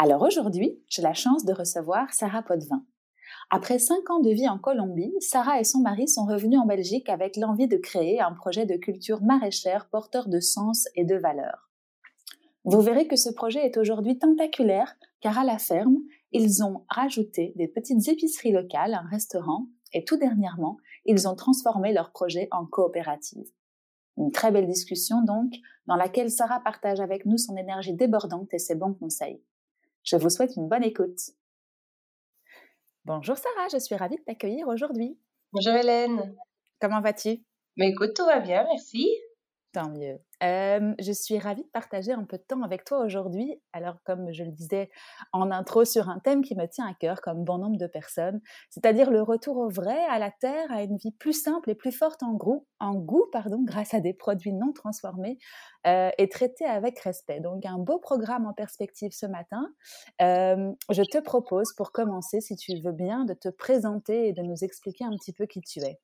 Alors aujourd'hui, j'ai la chance de recevoir Sarah Potvin. Après cinq ans de vie en Colombie, Sarah et son mari sont revenus en Belgique avec l'envie de créer un projet de culture maraîchère porteur de sens et de valeur. Vous verrez que ce projet est aujourd'hui tentaculaire car à la ferme, ils ont rajouté des petites épiceries locales, un restaurant et tout dernièrement, ils ont transformé leur projet en coopérative. Une très belle discussion donc, dans laquelle Sarah partage avec nous son énergie débordante et ses bons conseils. Je vous souhaite une bonne écoute. Bonjour Sarah, je suis ravie de t'accueillir aujourd'hui. Bonjour Hélène. Comment vas-tu? Mais écoute, tout va bien, merci. Tant mieux. Je suis ravie de partager un peu de temps avec toi aujourd'hui. Alors, comme je le disais en intro, sur un thème qui me tient à cœur, comme bon nombre de personnes, c'est-à-dire le retour au vrai, à la terre, à une vie plus simple et plus forte en goût, en goût pardon, grâce à des produits non transformés euh, et traités avec respect. Donc, un beau programme en perspective ce matin. Je te propose, pour commencer, si tu veux bien, de te présenter et de nous expliquer un petit peu qui tu es.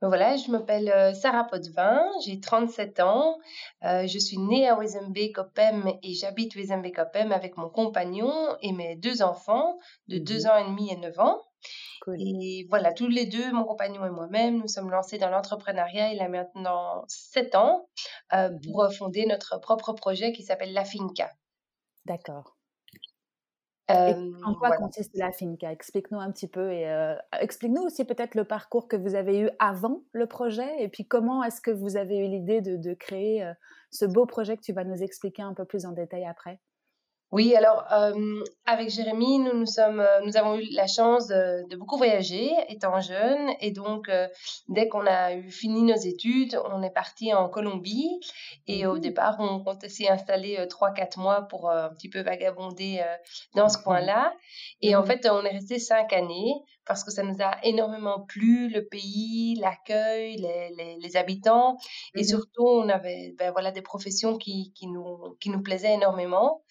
Voilà, je m'appelle euh, Sarah Potvin, j'ai 37 ans, euh, je suis née à Wezenbeek-Opem et j'habite Wezenbeek-Opem avec mon compagnon et mes deux enfants de 2 mmh ans et demi et 9 ans. Et voilà, tous les deux, mon compagnon et moi-même, nous sommes lancés dans l'entrepreneuriat il y a maintenant 7 ans euh, mmh pour fonder notre propre projet qui s'appelle La Finca. D'accord en quoi consiste la finca? Explique-nous un petit peu et explique-nous aussi peut-être le parcours que vous avez eu avant le projet et puis comment est-ce que vous avez eu l'idée de, créer ce beau projet que tu vas nous expliquer un peu plus en détail après? Oui, alors avec Jérémy, nous, nous, sommes, nous avons eu la chance de, beaucoup voyager étant jeunes. Et donc, dès qu'on a eu fini nos études, on est parti en Colombie. Et au mmh départ, on comptait s'y installer 3-4 mois pour un petit peu vagabonder dans ce mmh coin-là. Et en mmh fait, on est resté 5 années parce que ça nous a énormément plu, le pays, l'accueil, les, les, habitants. Et surtout, on avait ben, voilà, des professions qui, qui, nous, qui nous plaisaient énormément.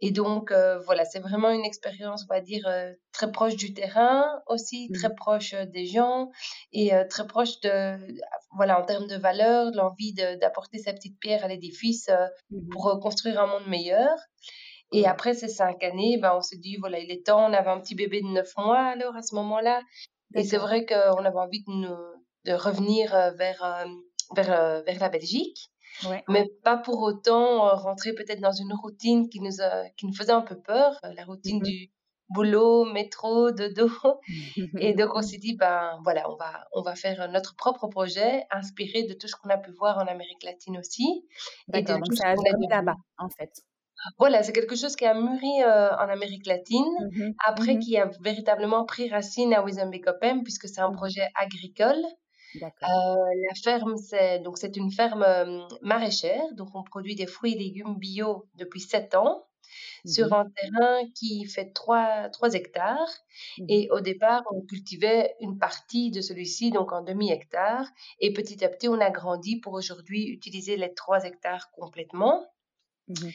Et donc, euh, voilà, c'est vraiment une expérience, on va dire, euh, très proche du terrain aussi, très mmh. proche euh, des gens et très proche de, voilà, en termes de valeur, de l'envie d'apporter sa petite pierre à l'édifice mmh pour construire un monde meilleur. Et après ces cinq années, ben, on s'est dit, voilà, il est temps, on avait un petit bébé de neuf mois alors à ce moment-là. Et c'est vrai qu'on avait envie de, de revenir vers, vers, vers la Belgique. Mais pas pour autant euh, rentrer peut-être dans une routine qui nous, a, qui nous faisait un peu peur, euh, la routine mmh du boulot, métro, dodo. Et donc on s'est dit, ben voilà, on va, on va faire notre propre projet inspiré de tout ce qu'on a pu voir en Amérique latine aussi. Et de donc ça a là-bas, en fait. Voilà, c'est quelque chose qui a mûri euh, en Amérique latine, mmh après mmh qui a véritablement pris racine à Wizambekopem, puisque c'est un projet agricole. Euh, la ferme, c'est donc c'est une ferme maraîchère, donc on produit des fruits et légumes bio depuis 7 ans sur mmh un terrain qui fait 3, 3 hectares. Mmh et au départ, on cultivait une partie de celui-ci, donc en demi-hectare. Et petit à petit, on a grandi pour aujourd'hui utiliser les 3 hectares complètement. Mmh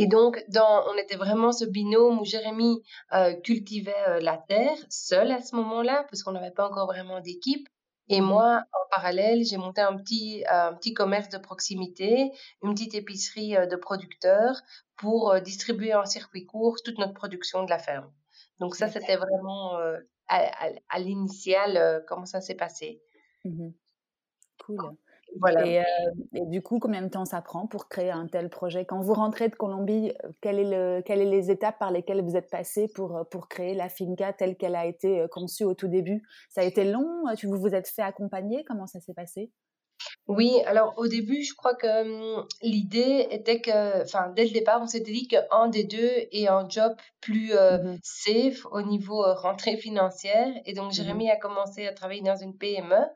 et donc, dans, on était vraiment ce binôme où Jérémy euh, cultivait euh, la terre seul à ce moment-là, parce qu'on n'avait pas encore vraiment d'équipe. Et mmh moi, en parallèle, j'ai monté un petit, un petit commerce de proximité, une petite épicerie de producteurs pour distribuer en circuit court toute notre production de la ferme. Donc ça, c'était vraiment à, à, l'initial comment ça s'est passé. Mmh cool. Voilà. Et, du coup, combien de temps ça prend pour créer un tel projet? Quand vous rentrez de Colombie, quelles est sont les étapes par lesquelles vous êtes passé pour, pour créer la finca telle qu'elle a été conçue au tout début? Ça a été long? Vous vous êtes fait accompagner? Comment ça s'est passé? Oui, alors au début, je crois que hum, l'idée était que, enfin, dès le départ, on s'était dit qu'un des deux ait un job plus euh, Mmh safe au niveau euh, rentrée financière. Et donc, Jérémy a commencé à travailler dans une PME.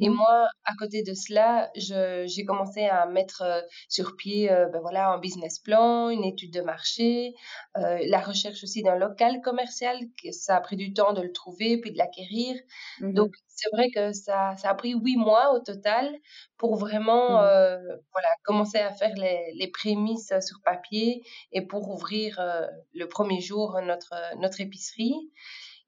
Et Mmh moi, à côté de cela, je, j'ai commencé à mettre euh, sur pied, euh, ben voilà, un business plan, une étude de marché, euh, la recherche aussi d'un local commercial, que ça a pris du temps de le trouver, puis de l'acquérir. Donc, c'est vrai que ça, ça a pris huit mois au total pour vraiment Mmh euh, voilà, commencer à faire les, les prémices sur papier et pour ouvrir euh, le premier jour notre, notre épicerie.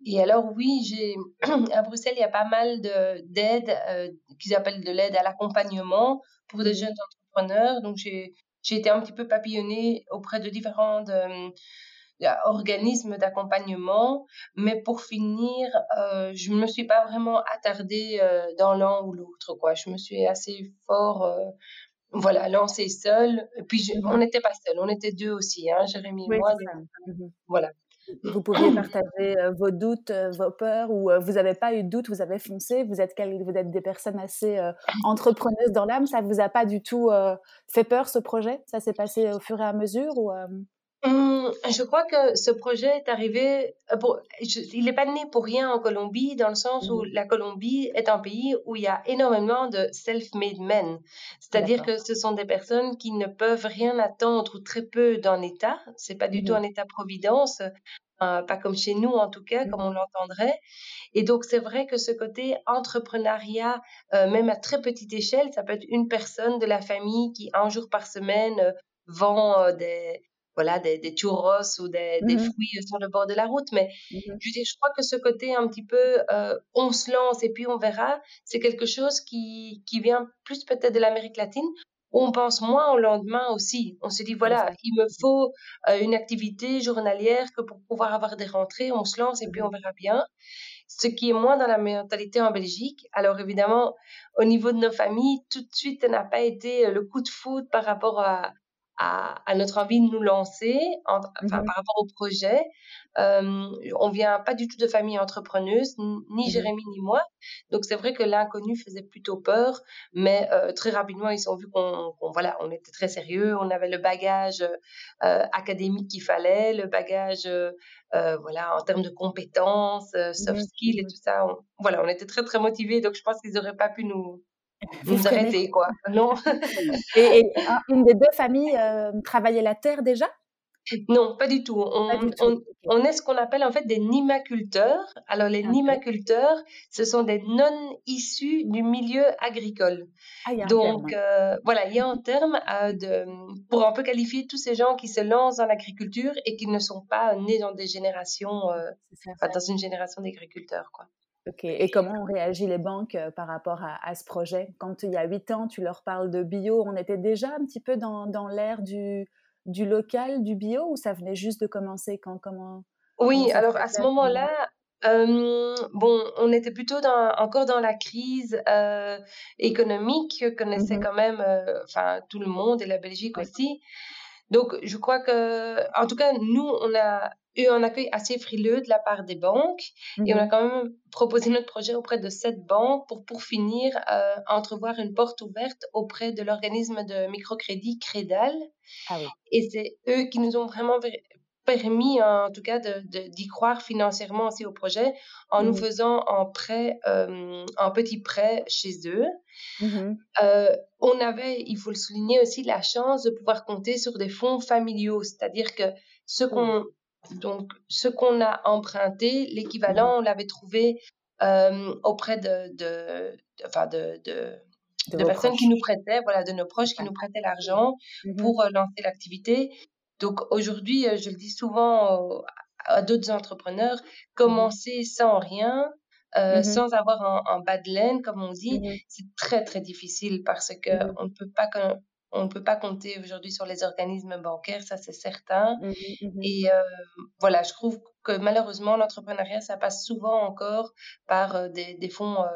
Et alors oui, j'ai à Bruxelles, il y a pas mal de d'aides euh, qu'ils appellent de l'aide à l'accompagnement pour des jeunes entrepreneurs. Donc j'ai été un petit peu papillonnée auprès de différents euh, organismes d'accompagnement, mais pour finir, euh, je me suis pas vraiment attardée euh, dans l'un ou l'autre, quoi. Je me suis assez fort, euh, voilà, lancée seule. Et puis je- on n'était pas seuls, on était deux aussi, hein, Jérémy et moi. donc, Mmh voilà. Vous pouviez partager, vos doutes, vos peurs ou, vous avez pas eu de doute, vous avez foncé, vous êtes vous êtes des personnes assez, entrepreneuses dans l'âme, ça vous a pas du tout, fait peur ce projet? Ça s'est passé au fur et à mesure ou? Hum, je crois que ce projet est arrivé, euh, pour, je- il n'est pas né pour rien en Colombie, dans le sens où Mmh la Colombie est un pays où il y a énormément de self-made men. C'est-à-dire que ce sont des personnes qui ne peuvent rien attendre ou très peu d'un État. C'est pas du tout Mmh un État-providence, euh, pas comme chez nous en tout cas, comme on Mmh l'entendrait. Et donc c'est vrai que ce côté entrepreneuriat, euh, même à très petite échelle, ça peut être une personne de la famille qui un jour par semaine euh, vend des voilà, des, des churros ou des, des Mmh fruits sur le bord de la route. Mais Mmh je, crois que ce côté un petit peu, euh, on se lance et puis on verra, c'est quelque chose qui, qui vient plus peut-être de l'Amérique latine, où on pense moins au lendemain aussi. On se dit, voilà, il me faut euh, une activité journalière que pour pouvoir avoir des rentrées, on se lance et puis on Mmh verra bien. Ce qui est moins dans la mentalité en Belgique. Alors évidemment, au niveau de nos familles, tout de suite, ça n'a pas été le coup de foudre par rapport à, à, à notre envie de nous lancer, en- enfin Mmh par rapport au projet. Euh, on vient pas du tout de famille entrepreneuse, ni Mmh Jérémy ni moi. Donc c'est vrai que l'inconnu faisait plutôt peur, mais euh, très rapidement ils ont vu qu'on voilà, on était très sérieux, on avait le bagage euh, académique qu'il fallait, le bagage euh, voilà en termes de compétences, soft Mmh skills et tout ça. On- voilà, on était très très motivés, donc je pense qu'ils n'auraient pas pu nous Vous nous freiner arrêter quoi? Non. et et un une des 2 familles, heu, travaillait la terre déjà? Non, pas du tout. On, du tout? on, OK. on est ce qu'on appelle en fait des nimaculteurs. Alors les Ah OK. nimaculteurs, ce sont des non issus du milieu agricole. Ah, Donc euh, voilà, il y a un terme euh, de, pour un peu qualifier tous ces gens qui se lancent dans l'agriculture et qui ne sont pas nés dans des générations, euh, enfin, dans une génération d'agriculteurs, quoi. OK et comment ont réagi les banques, heu, par rapport à à ce projet? Quand il y a 8 ans, tu leur parles de bio, on était déjà un petit peu dans dans l'ère du du local, du bio ou ça venait juste de commencer? Quand comment Oui, alors à ce moment-là? euh, bon, on était plutôt dans, encore dans la crise euh, économique que connaissait Mmh quand même, euh, enfin tout le monde et la Belgique aussi. Donc, je crois que, en tout cas, nous, on a eu un accueil assez frileux de la part des banques et on a Mmh quand même proposé notre projet auprès de sept banques pour, pour finir, euh, entrevoir une porte ouverte auprès de l'organisme de microcrédit Crédal. Ah oui. Et c'est eux qui nous ont vraiment permis, en tout cas, d'y croire financièrement aussi au projet en nous Mmh faisant un prêt, euh, un petit prêt chez eux. Mmh Euh, on avait, il faut le souligner aussi, la chance de pouvoir compter sur des fonds familiaux, c'est-à-dire que ce qu'on donc ce qu'on a emprunté, l'équivalent, on l'avait trouvé euh, auprès de, de, de- enfin de, personnes qui nous prêtaient, voilà, de nos proches qui nous prêtaient l'argent Mmh pour euh, lancer l'activité. Donc aujourd'hui, euh, je le dis souvent à d'autres entrepreneurs, Mmh commencer sans rien, Mmh sans avoir un, un bas de laine, comme on dit, c'est très très difficile parce que on ne peut pas on ne peut pas compter aujourd'hui sur les organismes bancaires, ça c'est certain. Mmh Mmh Et euh, voilà, je trouve que malheureusement l'entrepreneuriat ça passe souvent encore par euh, des, des fonds euh,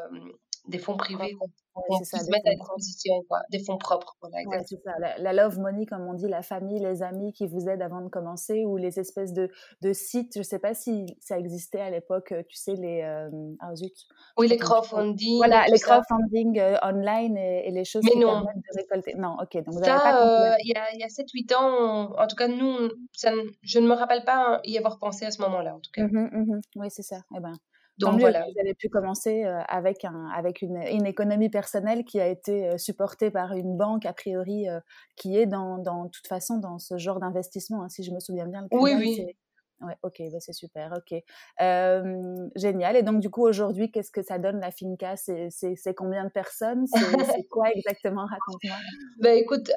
des fonds privés Ouais, ça, se mettre à disposition, quoi. des fonds propres. Voilà, c'est ça. La, love money, comme on dit, la famille, les amis qui vous aident avant de commencer, ou les espèces de, de sites. Je ne sais pas si ça existait à l'époque, euh, tu sais, les. Euh, ah, zut. Oui, les crowdfunding. Voilà, les crowdfunding euh, online et, les choses qui non. permettent de récolter. Non, ok. Donc, vous ça, pas il y a, a 7-8 ans, en tout cas, nous, ça, je ne me rappelle pas y avoir pensé à ce moment-là, en tout cas. Mmh mmh oui, c'est ça. Eh ben, donc voilà. Vous avez pu commencer avec, un, avec une, une, économie personnelle qui a été supportée par une banque, a priori, qui est dans, dans toute façon dans ce genre d'investissement, hein, si je me souviens bien. Le oui, oui. Ouais, ok, bah c'est super, ok. génial. Et donc, du coup, aujourd'hui, qu'est-ce que ça donne la Finca? C'est combien de personnes? C'est quoi exactement? Raconte-moi. Bah, écoute,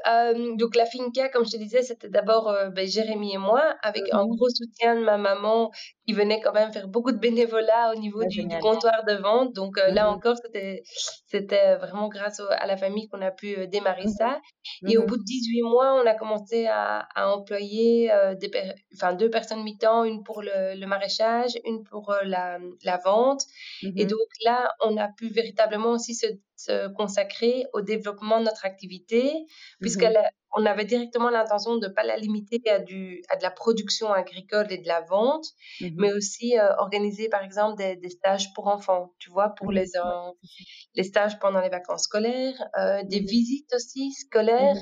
donc la Finca, comme je te disais, c'était d'abord bah, Jérémy et moi, avec un mmh gros soutien de ma maman qui venait quand même faire beaucoup de bénévolat au niveau du, comptoir de vente. Donc là mmh encore, c'était vraiment grâce à la famille qu'on a pu démarrer mmh ça. Et au bout de 18 mois, on a commencé à, à employer des, enfin, deux personnes mi-temps une pour le, maraîchage, une pour euh, la, la vente. Et mmh donc là, on a pu véritablement aussi se, consacrer au développement de notre activité, mmh puisqu'on avait directement l'intention de ne pas la limiter à, du, à de la production agricole et de la vente, mmh mais aussi euh, organiser par exemple des, stages pour enfants, tu vois, pour les, les stages pendant les vacances scolaires, euh, des visites aussi scolaires.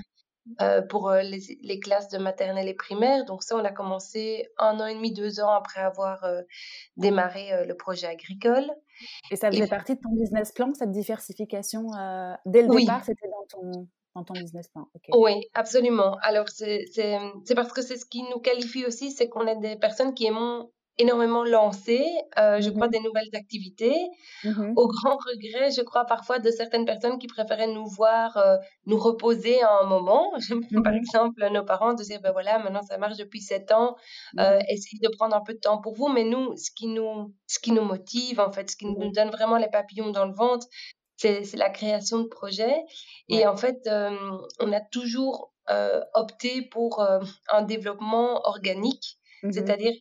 Euh, pour euh, les, les, classes de maternelle et primaire. Donc ça, on a commencé un an et demi, deux ans après avoir euh, démarré le projet agricole. Et ça faisait partie de ton business plan, cette diversification Dès le départ, c'était dans ton, dans ton business plan Oui, absolument. Alors, c'est parce que c'est ce qui nous qualifie aussi, c'est qu'on est des personnes qui aimons énormément lancé, euh, je crois, mmh des nouvelles activités, mmh au grand regret, je crois, parfois de certaines personnes qui préféraient nous voir euh, nous reposer à un moment. Par mmh exemple, nos parents disaient, ben voilà, maintenant ça marche depuis sept ans, euh, essayez de prendre un peu de temps pour vous. Mais nous, ce qui nous, ce qui nous motive, en fait, ce qui nous donne vraiment les papillons dans le ventre, c'est la création de projets. Et en fait, on a toujours opté pour un développement organique, c'est-à-dire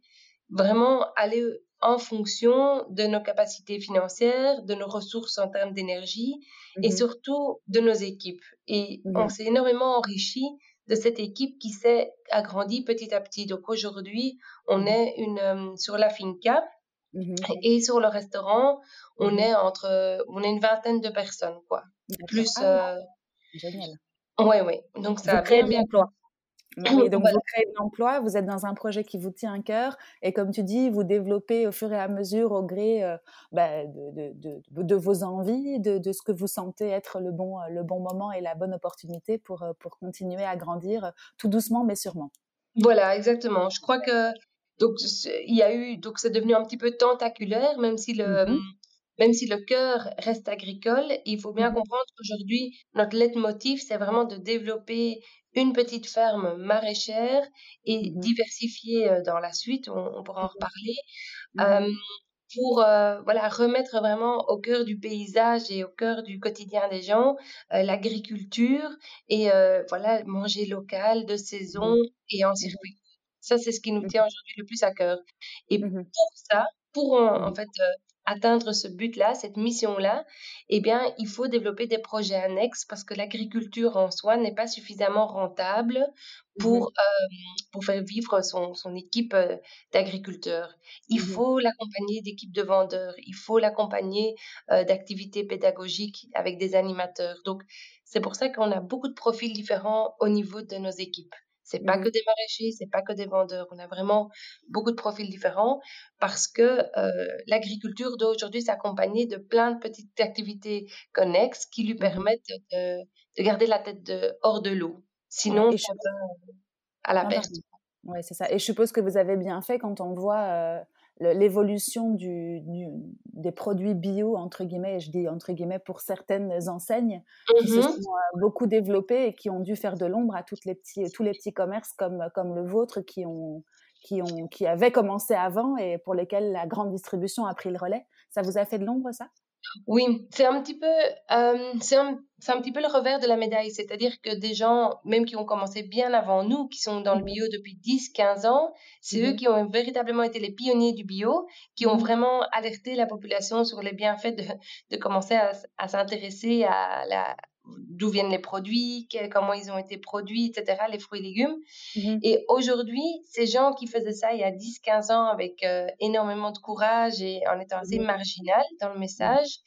vraiment aller en fonction de nos capacités financières, de nos ressources en termes d'énergie et mmh surtout de nos équipes. Et mmh on s'est énormément enrichi de cette équipe qui s'est agrandie petit à petit. Donc aujourd'hui, on mmh est une, sur la finca et sur le restaurant, on est entre, on est une vingtaine de personnes, quoi. Plus. Ah, euh, Génial. Oui, oui. Donc ça a bien, bien oui, donc vous créez de l'emploi, vous êtes dans un projet qui vous tient à cœur et comme tu dis, vous développez au fur et à mesure, au gré euh, bah, de, de, de, de, vos envies, de, ce que vous sentez être le bon, le bon moment et la bonne opportunité pour, euh, pour continuer à grandir tout doucement mais sûrement. Voilà, exactement. Je crois que donc il y a eu donc c'est devenu un petit peu tentaculaire, même si le mmh même si le cœur reste agricole, il faut bien mmh comprendre qu'aujourd'hui, notre leitmotiv, c'est vraiment de développer une petite ferme maraîchère et mmh diversifier dans la suite, on, pourra en mmh reparler, pour voilà remettre vraiment au cœur du paysage et au cœur du quotidien des gens l'agriculture et voilà manger local, de saison et en circuit. Ça, c'est ce qui nous tient aujourd'hui le plus à cœur. Et pour ça, pour en fait atteindre ce but-là, cette mission-là, eh bien, il faut développer des projets annexes parce que l'agriculture en soi n'est pas suffisamment rentable pour, mmh pour faire vivre son, son équipe euh, d'agriculteurs. Il mmh faut l'accompagner d'équipes de vendeurs, il faut l'accompagner euh, d'activités pédagogiques avec des animateurs. Donc, c'est pour ça qu'on a beaucoup de profils différents au niveau de nos équipes. C'est pas mmh que des maraîchers, c'est pas que des vendeurs. On a vraiment beaucoup de profils différents parce que euh, l'agriculture d'aujourd'hui s'accompagner de plein de petites activités connexes qui lui mmh permettent de, garder la tête de, hors de l'eau. Sinon, ça va à la perte. Oui, c'est ça. Et je suppose que vous avez bien fait quand on voit euh, l'évolution du, des produits bio, entre guillemets, et je dis entre guillemets pour certaines enseignes, qui se mmh sont euh, beaucoup développées et qui ont dû faire de l'ombre à toutes les petits, tous les petits commerces comme, comme le vôtre qui, ont, qui, ont, qui avaient commencé avant et pour lesquels la grande distribution a pris le relais. Ça vous a fait de l'ombre, ça? Oui, c'est un petit peu, euh, c'est un, un, petit peu le revers de la médaille. C'est-à-dire que des gens, même qui ont commencé bien avant nous, qui sont dans le mmh. bio depuis 10, 15 ans, c'est eux mmh. qui ont véritablement été les pionniers du bio, qui ont mmh. vraiment alerté la population sur les bienfaits de, de commencer à, à s'intéresser à la, d'où viennent les produits, comment ils ont été produits, etc., les fruits et légumes. Mmh et aujourd'hui, ces gens qui faisaient ça il y a 10-15 ans avec euh, énormément de courage et en étant assez mmh marginal dans le message,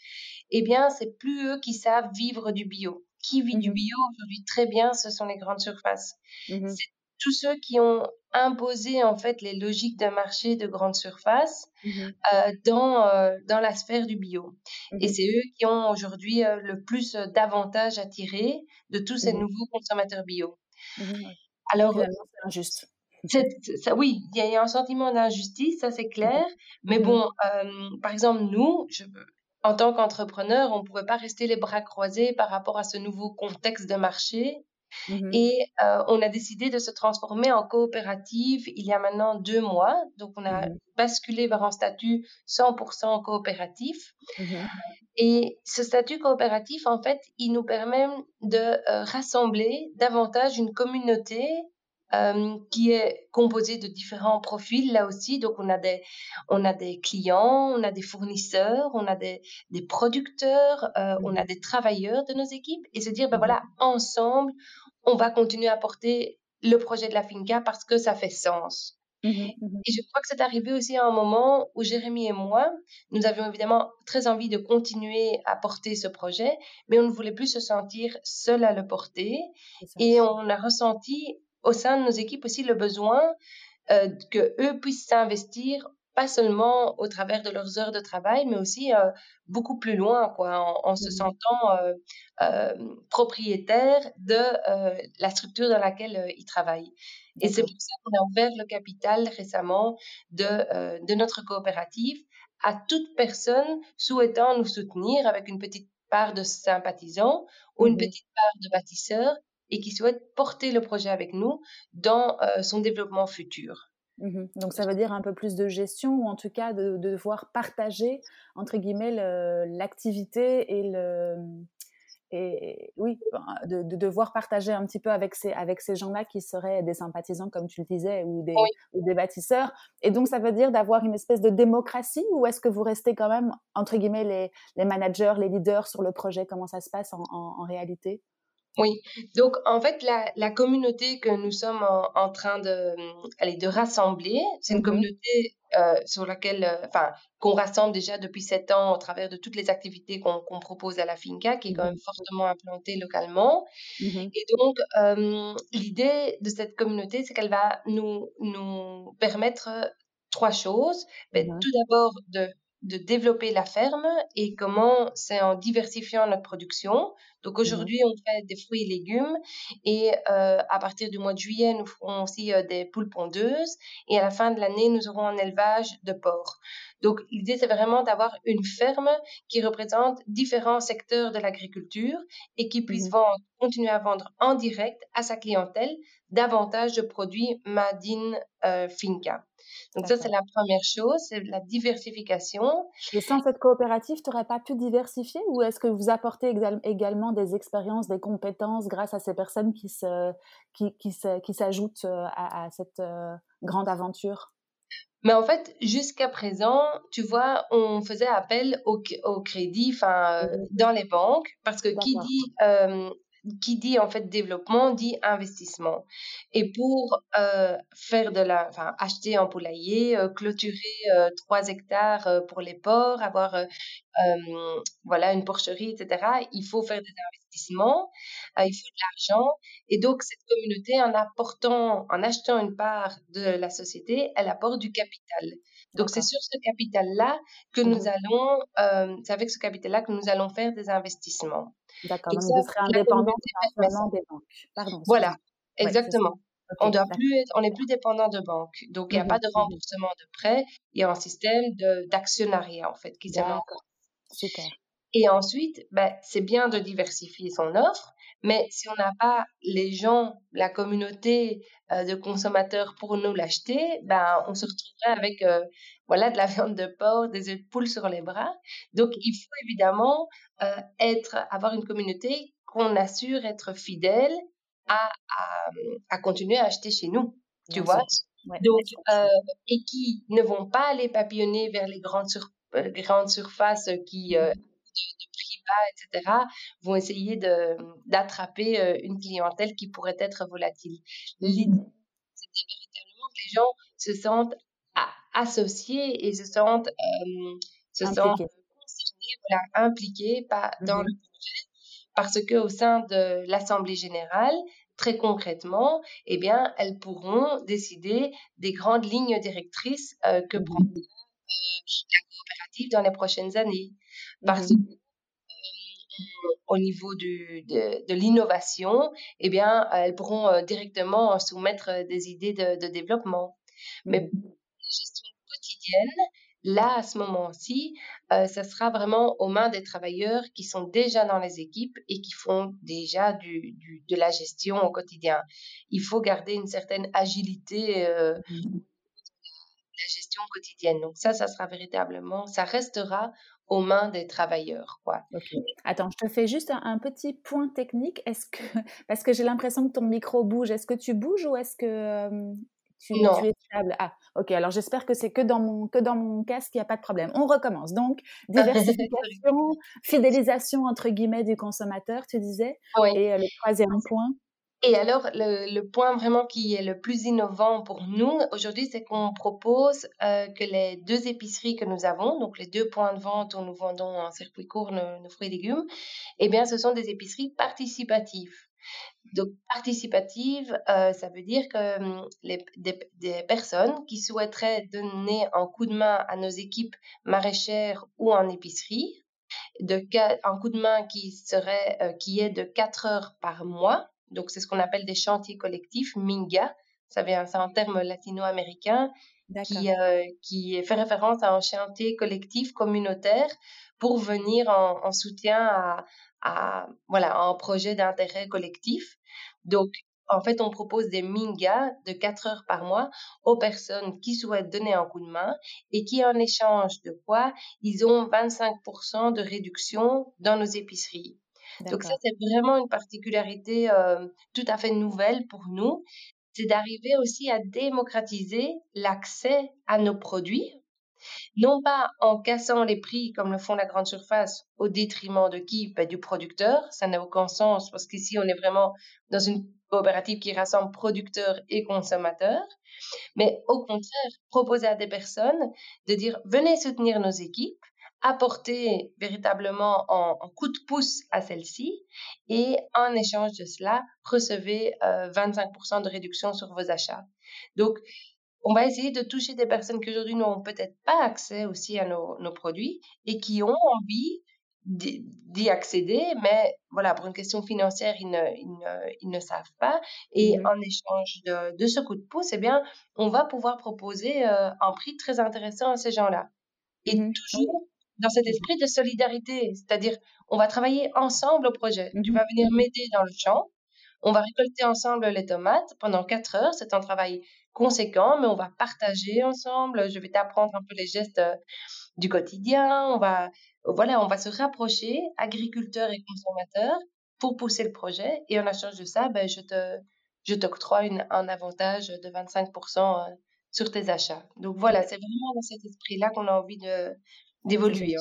eh bien, c'est plus eux qui savent vivre du bio. Qui vit du mmh bio aujourd'hui très bien, ce sont les grandes surfaces. C'est tous ceux qui ont imposé en fait les logiques d'un marché de grande surface mmh euh, dans, euh, dans la sphère du bio. Et mmh c'est eux qui ont aujourd'hui euh, le plus d'avantages à tirer de tous ces mmh nouveaux consommateurs bio. Alors, c'est injuste. Oui, il y, a un sentiment d'injustice, ça c'est clair. Mais bon, par exemple, nous, je, en tant qu'entrepreneur, on ne pouvait pas rester les bras croisés par rapport à ce nouveau contexte de marché Mmh et on a décidé de se transformer en coopérative il y a maintenant deux mois. Donc, on a mmh basculé vers un statut 100% coopératif. Mmh et ce statut coopératif, en fait, il nous permet de rassembler davantage une communauté qui est composée de différents profils là aussi. Donc, on a des, on a des clients, on a des fournisseurs, on a des, des producteurs, on a des travailleurs de nos équipes et se dire, ben voilà, ensemble, on va continuer à porter le projet de la finca parce que ça fait sens. Mmh mmh et je crois que c'est arrivé aussi à un moment où Jérémy et moi, nous avions évidemment très envie de continuer à porter ce projet, mais on ne voulait plus se sentir seul à le porter. Et on a ressenti au sein de nos équipes aussi le besoin euh, que eux puissent s'investir pas seulement au travers de leurs heures de travail, mais aussi euh, beaucoup plus loin, quoi, en, se mmh. sentant euh, euh, propriétaire de la structure dans laquelle ils travaillent. Et c'est pour ça qu'on a ouvert le capital récemment de, de notre coopérative à toute personne souhaitant nous soutenir avec une petite part de sympathisants ou une mmh petite part de bâtisseurs et qui souhaite porter le projet avec nous dans son développement futur. Mmh Donc ça veut dire un peu plus de gestion ou en tout cas de, devoir partager entre guillemets l'activité et le et oui de, devoir partager un petit peu avec ces avec ces gens-là qui seraient des sympathisants comme tu le disais ou des ou des bâtisseurs. Et donc ça veut dire d'avoir une espèce de démocratie ou est-ce que vous restez quand même entre guillemets les, les managers les leaders sur le projet? Comment ça se passe en, en réalité? Oui, donc en fait, la, la communauté que nous sommes en, train de, allez, de rassembler, c'est une mmh communauté euh, sur laquelle, euh, enfin, qu'on rassemble déjà depuis sept ans au travers de toutes les activités qu'on propose à la finca, qui est quand mmh même fortement implantée localement. Mmh Et donc, euh, l'idée de cette communauté, c'est qu'elle va nous, nous permettre trois choses. Ben, tout d'abord, de de développer la ferme et comment c'est en diversifiant notre production. Donc mmh aujourd'hui, on fait des fruits et légumes et euh, à partir du mois de juillet, nous ferons aussi euh, des poules pondeuses et à la fin de l'année, nous aurons un élevage de porcs. Donc l'idée, c'est vraiment d'avoir une ferme qui représente différents secteurs de l'agriculture et qui puisse mmh vendre, continuer à vendre en direct à sa clientèle davantage de produits Made in euh, Finca. Donc ça, c'est la première chose, c'est la diversification. Et sans cette coopérative, tu n'aurais pas pu diversifier ou est-ce que vous apportez également des expériences, des compétences grâce à ces personnes qui se, qui, qui, qui s'ajoutent euh, à, cette euh, grande aventure? Mais en fait, jusqu'à présent, tu vois, on faisait appel au, au crédit, enfin, euh, dans les banques, parce que qui dit qui dit en fait développement dit investissement. Et pour euh, faire de la, enfin acheter un poulailler, euh, clôturer euh, trois hectares pour les porcs, avoir voilà une porcherie, etc. Il faut faire des investissements, il faut de l'argent. Et donc cette communauté, en apportant, en achetant une part de la société, elle apporte du capital. Donc c'est sur ce capital-là que nous allons, c'est avec ce capital-là que nous allons faire des investissements. D'accord, donc, vous serez indépendant des banques. Pardon, voilà, exactement. on doit plus on n'est plus dépendant de banques. Donc, il n'y a mmh pas de mmh remboursement de prêts. Il y a un système d'actionnariat, en fait, qui s'est Super. Et ensuite, ben, c'est bien de diversifier son offre, mais si on n'a pas les gens, la communauté euh, de consommateurs pour nous l'acheter, ben, on se retrouverait avec euh, voilà, de la viande de porc, des œufs de poule sur les bras. Donc, il faut évidemment euh, être, avoir une communauté qu'on assure être fidèle à, à, à, continuer à acheter chez nous. Tu vois? Donc, et qui ne vont pas aller papillonner vers les grandes, sur, grandes surfaces qui de, bas, etc., vont essayer d'attraper euh, une clientèle qui pourrait être volatile. L'idée, c'est véritablement que les gens se sentent associés et se sentent, euh, se sentent concernés, voilà, impliqués pas, dans le projet, parce qu'au sein de l'Assemblée générale, très concrètement, eh bien, elles pourront décider des grandes lignes directrices euh, que prendra la coopérative dans les prochaines années. Parce mmh que au niveau du, de, de l'innovation, eh bien, elles pourront euh, directement soumettre euh, des idées de, de développement. Mais mmh pour la gestion quotidienne, là, à ce moment-ci, euh, ça sera vraiment aux mains des travailleurs qui sont déjà dans les équipes et qui font déjà du, du de la gestion au quotidien. Il faut garder une certaine agilité euh, mmh la gestion quotidienne. Donc ça, ça sera véritablement, ça restera aux mains des travailleurs. Quoi. Attends, je te fais juste un, petit point technique. Est-ce que, parce que j'ai l'impression que ton micro bouge, est-ce que tu bouges ou est-ce que tu, tu, es stable? Ah, ok. Alors j'espère que c'est que dans mon que dans mon casque, il n'y a pas de problème. On recommence. Donc diversification, fidélisation entre guillemets du consommateur, tu disais. Oui. Et le troisième point? Et alors, le, point vraiment qui est le plus innovant pour nous aujourd'hui, c'est qu'on propose euh, que les deux épiceries que nous avons, donc les deux points de vente où nous vendons en circuit court nos, fruits et légumes, eh bien, ce sont des épiceries participatives. Donc, participative, euh, ça veut dire que hum, les, des, des, personnes qui souhaiteraient donner un coup de main à nos équipes maraîchères ou en épicerie, de, un coup de main qui serait, euh, qui est de 4 heures par mois, donc, c'est ce qu'on appelle des chantiers collectifs, Minga. C'est un terme latino-américain qui, euh, qui fait référence à un chantier collectif communautaire pour venir en, en soutien à, à, voilà, à un projet d'intérêt collectif. Donc, en fait, on propose des mingas de 4 heures par mois aux personnes qui souhaitent donner un coup de main et qui, en échange de quoi, ils ont 25% de réduction dans nos épiceries. Donc ça, c'est vraiment une particularité euh, tout à fait nouvelle pour nous. C'est d'arriver aussi à démocratiser l'accès à nos produits, non pas en cassant les prix comme le font la grande surface au détriment de qui? Ben, Du producteur. Ça n'a aucun sens parce qu'ici, on est vraiment dans une coopérative qui rassemble producteurs et consommateurs. Mais au contraire, proposer à des personnes de dire venez soutenir nos équipes apporter véritablement en, coup de pouce à celle-ci et en échange de cela, recevez 25% euh, de réduction sur vos achats. Donc, on va essayer de toucher des personnes qui aujourd'hui n'ont peut-être pas accès aussi à nos, nos produits et qui ont envie d'y accéder, mais voilà, pour une question financière, ils ne, ils ne, ils ne savent pas. Et mmh en échange de, de, ce coup de pouce, eh bien, on va pouvoir proposer euh, un prix très intéressant à ces gens-là. Et mmh toujours dans cet esprit de solidarité, c'est-à-dire on va travailler ensemble au projet. Tu vas venir m'aider dans le champ, on va récolter ensemble les tomates pendant quatre heures. C'est un travail conséquent, mais on va partager ensemble. Je vais t'apprendre un peu les gestes euh, du quotidien. On va, voilà, on va se rapprocher, agriculteurs et consommateurs, pour pousser le projet. Et en échange de ça, ben, je te, je t'octroie un avantage de 25% euh, sur tes achats. Donc voilà, c'est vraiment dans cet esprit-là qu'on a envie de, d'évoluer.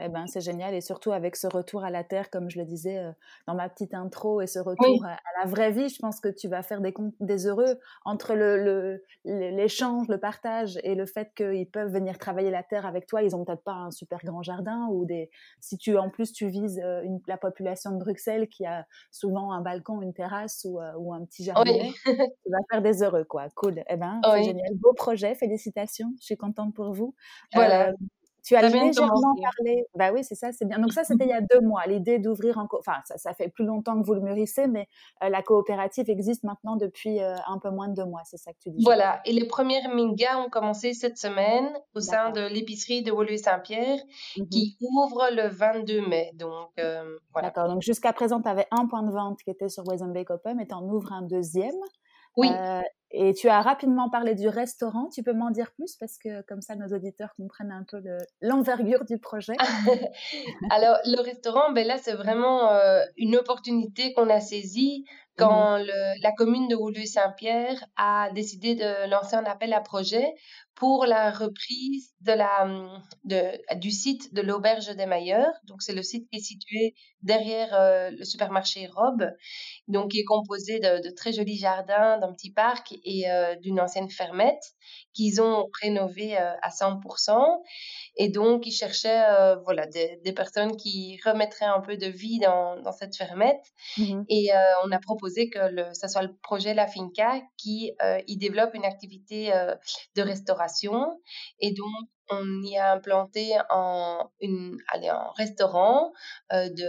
Eh ben, c'est génial et surtout avec ce retour à la terre, comme je le disais euh, dans ma petite intro, et ce retour à, la vraie vie, je pense que tu vas faire des, des heureux entre le, l'échange, le, partage et le fait qu'ils peuvent venir travailler la terre avec toi. Ils ont peut-être pas un super grand jardin ou des. Si tu en plus tu vises euh, une, la population de Bruxelles qui a souvent un balcon, une terrasse ou, euh, ou un petit jardin, tu vas faire des heureux quoi. Cool. Eh ben, c'est génial. Beau projet, félicitations. Je suis contente pour vous. Voilà. Tu as légèrement parlé. Bah oui, c'est ça, c'est bien. Donc ça, c'était il y a deux mois. L'idée d'ouvrir encore. Enfin, ça, ça, fait plus longtemps que vous le mûrissez, mais euh, la coopérative existe maintenant depuis euh, un peu moins de deux mois. C'est ça que tu dis. Voilà. Et les premières mingas ont commencé cette semaine au sein de l'épicerie de Woluwe-Saint-Pierre, mmh qui ouvre le 22 mai. Donc euh, voilà. D'accord. Donc jusqu'à présent, tu avais un point de vente qui était sur Wezenbeek Open, et tu en ouvres un deuxième. Oui. Et tu as rapidement parlé du restaurant. Tu peux m'en dire plus parce que comme ça, nos auditeurs comprennent un peu l'envergure du projet. Alors, le restaurant, ben là, c'est vraiment euh, une opportunité qu'on a saisie quand mmh la commune de Woluwe-Saint-Pierre a décidé de lancer un appel à projet pour la reprise de la, mmh, du site de l'auberge des Mailleurs. Donc, c'est le site qui est situé derrière euh, le supermarché Robe, donc qui est composé de, très jolis jardins, d'un petit parc et euh, d'une ancienne fermette qu'ils ont rénové euh, à 100%. Et donc, ils cherchaient voilà, des, des, personnes qui remettraient un peu de vie dans, dans cette fermette. Mmh et on a proposé que le, ça soit le projet La Finca qui y développe une activité de restauration. Et donc, on y a implanté en, une, allez, un restaurant de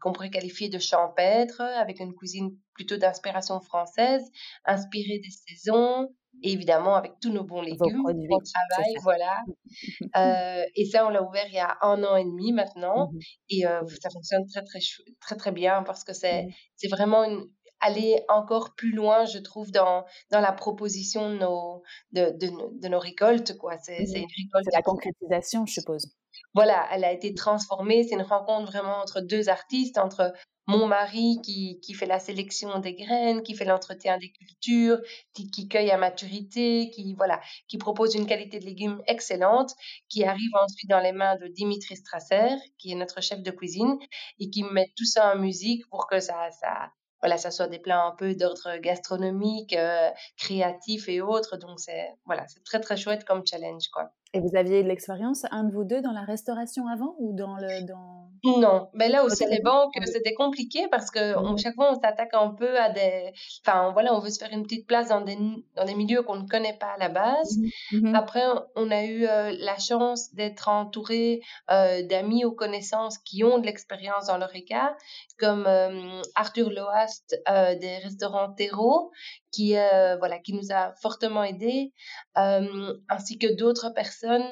qu'on pourrait qualifier de champêtre, avec une cuisine plutôt d'inspiration française, inspirée des saisons, et évidemment avec tous nos bons légumes, bon travail, voilà. euh, et ça, on l'a ouvert il y a un an et demi maintenant, mmh et euh, ça fonctionne très très très très bien parce que c'est mmh. c'est vraiment une aller encore plus loin, je trouve, dans, dans la proposition de nos, de, de, de nos récoltes. Quoi. C'est, une récolte. C'est la concrétisation, je suppose voilà, elle a été transformée. C'est une rencontre vraiment entre deux artistes, entre mon mari qui, qui fait la sélection des graines, qui fait l'entretien des cultures, qui, qui, cueille à maturité, qui voilà, qui propose une qualité de légumes excellente, qui arrive ensuite dans les mains de Dimitri Strasser, qui est notre chef de cuisine, et qui met tout ça en musique pour que ça, ça, voilà, ça soit des plats un peu d'ordre gastronomique, euh, créatif et autres. Donc c'est voilà, c'est très très chouette comme challenge quoi. Et vous aviez de l'expérience, un de vous deux, dans la restauration avant ou dans le dans Non, mais là aussi les banques, c'était compliqué parce que on, mmh. chaque fois on s'attaque un peu à des, enfin voilà, on veut se faire une petite place dans des dans des milieux qu'on ne connaît pas à la base. Mmh. Mmh. Après, on a eu euh, la chance d'être entouré euh, d'amis ou connaissances qui ont de l'expérience dans l'oreca, comme euh, Arthur Loast des restaurants Terreau, qui, euh, voilà, qui nous a fortement aidés, euh, ainsi que d'autres personnes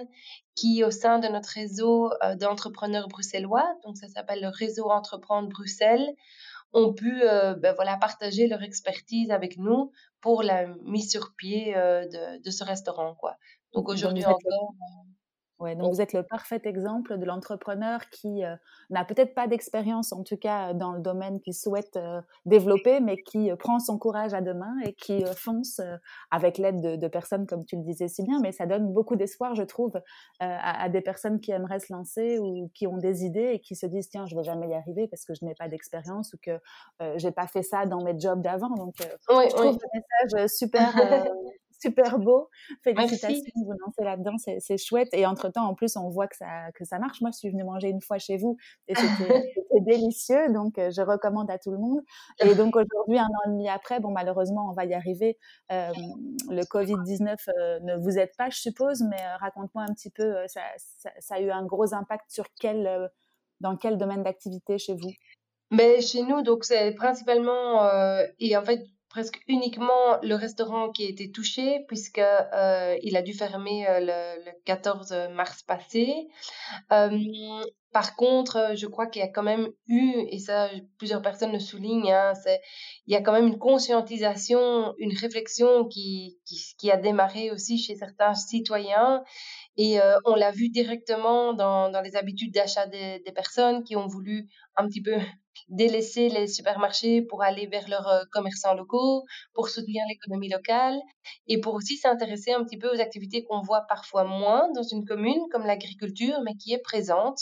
qui, au sein de notre réseau euh, d'entrepreneurs bruxellois, donc ça s'appelle le réseau Entreprendre Bruxelles, ont pu ben voilà, partager leur expertise avec nous pour la mise sur pied de, de, ce restaurant. Quoi. Donc aujourd'hui encore, Ouais, donc vous êtes le parfait exemple de l'entrepreneur qui euh, n'a peut-être pas d'expérience, en tout cas dans le domaine qu'il souhaite euh, développer, mais qui euh, prend son courage à deux mains et qui fonce avec l'aide de, de, personnes, comme tu le disais si bien. Mais ça donne beaucoup d'espoir, je trouve, à, à, des personnes qui aimeraient se lancer ou qui ont des idées et qui se disent tiens, je vais jamais y arriver parce que je n'ai pas d'expérience ou que j'ai pas fait ça dans mes jobs d'avant. Donc, oui, je trouve le message super super beau. Félicitations de vous lancer là-dedans, c'est chouette. Et entre-temps, en plus, on voit que ça, que ça marche. Moi, je suis venue manger une fois chez vous et c'était délicieux. Donc, euh, je recommande à tout le monde. Et donc, aujourd'hui, un an et demi après, bon, malheureusement, on va y arriver. Euh, le Covid-19 euh, ne vous aide pas, je suppose, mais raconte-moi un petit peu, ça, ça, a eu un gros impact sur quel, dans quel domaine d'activité chez vous? Mais chez nous, donc c'est principalement, et en fait, presque uniquement le restaurant qui a été touché puisque euh, il a dû fermer euh, le, 14 mars passé. Euh, par contre, je crois qu'il y a quand même eu, et ça plusieurs personnes le soulignent, hein, il y a quand même une conscientisation, une réflexion qui, a démarré aussi chez certains citoyens et on l'a vu directement dans, les habitudes d'achat des, personnes qui ont voulu un petit peu délaisser les supermarchés pour aller vers leurs euh, commerçants locaux, pour soutenir l'économie locale et pour aussi s'intéresser un petit peu aux activités qu'on voit parfois moins dans une commune, comme l'agriculture, mais qui est présente.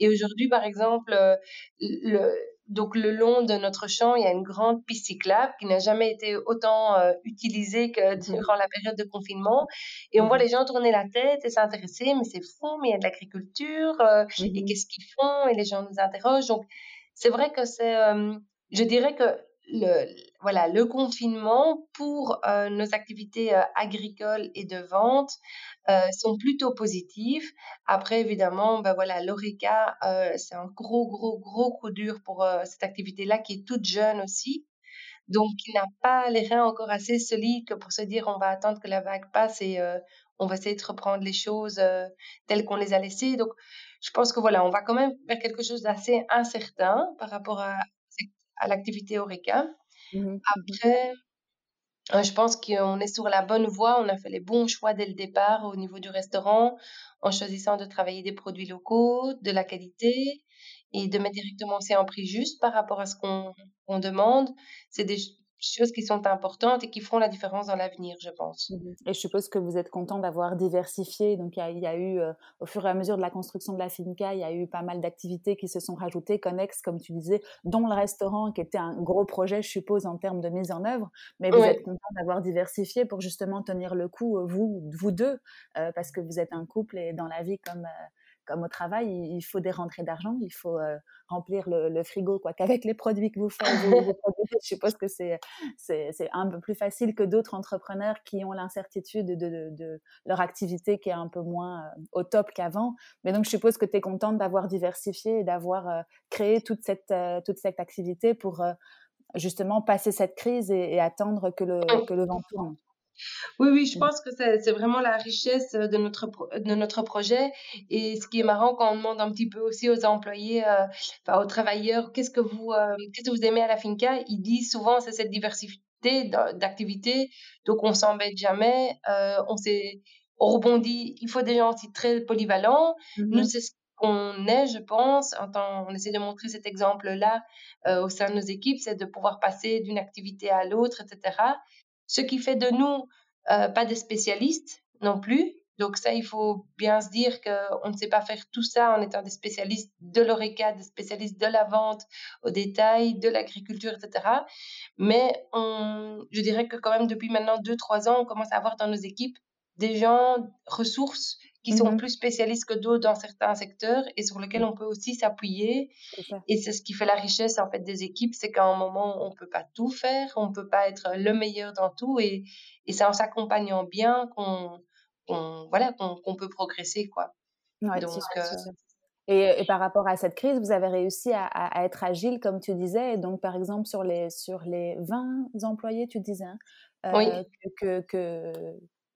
Et aujourd'hui, par exemple, euh, le, donc le long de notre champ, il y a une grande piste cyclable qui n'a jamais été autant euh, utilisée que mmh durant la période de confinement. Et on voit mmh les gens tourner la tête et s'intéresser, mais c'est fou, mais il y a de l'agriculture, euh, et mmh qu'est-ce qu'ils font? Et les gens nous interrogent. Donc c'est vrai que c'est, euh, je dirais que le, voilà, le confinement pour euh, nos activités euh, agricoles et de vente sont plutôt positifs. Après, évidemment, ben voilà, l'ORECA, c'est un gros, gros, gros coup dur pour cette activité-là qui est toute jeune aussi. Donc, qui n'a pas les reins encore assez solides pour se dire on va attendre que la vague passe et on va essayer de reprendre les choses telles qu'on les a laissées. Donc, je pense que voilà, on va quand même vers quelque chose d'assez incertain par rapport à, à l'activité Oreca. Mmh mmh Après, euh, je pense qu'on est sur la bonne voie. On a fait les bons choix dès le départ au niveau du restaurant, en choisissant de travailler des produits locaux, de la qualité et de mettre directement aussi un prix juste par rapport à ce qu'on demande. C'est des, choses qui sont importantes et qui feront la différence dans l'avenir, je pense. Mmh et je suppose que vous êtes content d'avoir diversifié. Donc, il y, a eu, euh, au fur et à mesure de la construction de la finca, il y a eu pas mal d'activités qui se sont rajoutées, connexes, comme tu disais, dont le restaurant, qui était un gros projet, je suppose, en termes de mise en œuvre. Mais vous êtes content d'avoir diversifié pour justement tenir le coup, euh, vous, vous deux, euh, parce que vous êtes un couple et dans la vie comme comme au travail, il faut des rentrées d'argent, il faut euh, remplir le, frigo, quoi. Qu'avec les produits que vous faites, je suppose que c'est, c'est, un peu plus facile que d'autres entrepreneurs qui ont l'incertitude de, leur activité qui est un peu moins euh, au top qu'avant. Mais donc, je suppose que tu es contente d'avoir diversifié et d'avoir euh, créé toute cette, toute cette activité pour justement passer cette crise et, attendre que le, que le vent tourne. Oui, oui, je pense que c'est vraiment la richesse de notre, de notre projet. Et ce qui est marrant quand on demande un petit peu aussi aux employés, euh, enfin, aux travailleurs, qu'est-ce que vous, euh, qu'est-ce que vous aimez à la finca, ils disent souvent c'est cette diversité d'activités. Donc on s'embête jamais, euh, on on rebondit. Il faut des gens aussi très polyvalents. Nous, mmh c'est ce qu'on est, je pense. En on essaie de montrer cet exemple-là au sein de nos équipes, c'est de pouvoir passer d'une activité à l'autre, etc ce qui fait de nous euh, pas des spécialistes non plus. Donc ça, il faut bien se dire qu'on ne sait pas faire tout ça en étant des spécialistes de l'ORECA, des spécialistes de la vente au détail, de l'agriculture, etc. Mais on, je dirais que quand même depuis maintenant 2-3 ans, on commence à avoir dans nos équipes des gens, ressources qui sont mmh plus spécialistes que d'autres dans certains secteurs et sur lesquels on peut aussi s'appuyer. Et c'est ce qui fait la richesse en fait des équipes, c'est qu'à un moment on peut pas tout faire, on peut pas être le meilleur dans tout et, et c'est en s'accompagnant bien qu'on voilà qu'on peut progresser quoi. Donc, euh, et, et, par rapport à cette crise, vous avez réussi à, à, être agile, comme tu disais. donc, par exemple, sur les, sur les 20 employés, tu disais, hein, euh, que, que,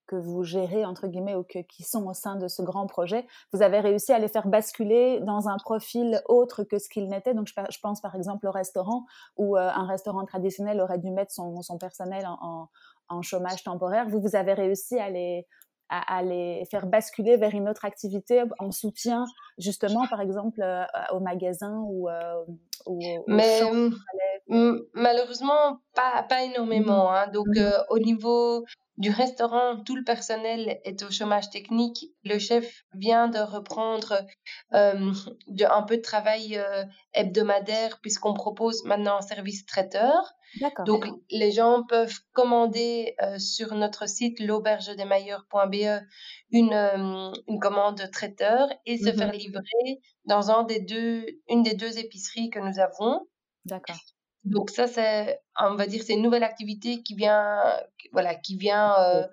que vous gérez, entre guillemets, ou que, qui sont au sein de ce grand projet, vous avez réussi à les faire basculer dans un profil autre que ce qu'ils n'étaient. Donc, je, pense par exemple au restaurant, où euh, un restaurant traditionnel aurait dû mettre son, son personnel en, en, chômage temporaire. Vous, vous avez réussi à les, à, les faire basculer vers une autre activité en soutien, justement, par exemple, euh, au magasin ou, euh, au Mais, malheureusement, pas, pas énormément. Hein. Donc, mmh au niveau du restaurant, tout le personnel est au chômage technique. Le chef vient de reprendre euh, de, un peu de travail euh, hebdomadaire puisqu'on propose maintenant un service traiteur. Donc les gens peuvent commander euh, sur notre site l'aubergedesmailleurs.be une, une commande traiteur et se faire mmh livrer dans un des deux, une des deux épiceries que nous avons. D'accord. Donc ça, c'est, on va dire, c'est une nouvelle activité qui vient, voilà, qui vient, euh,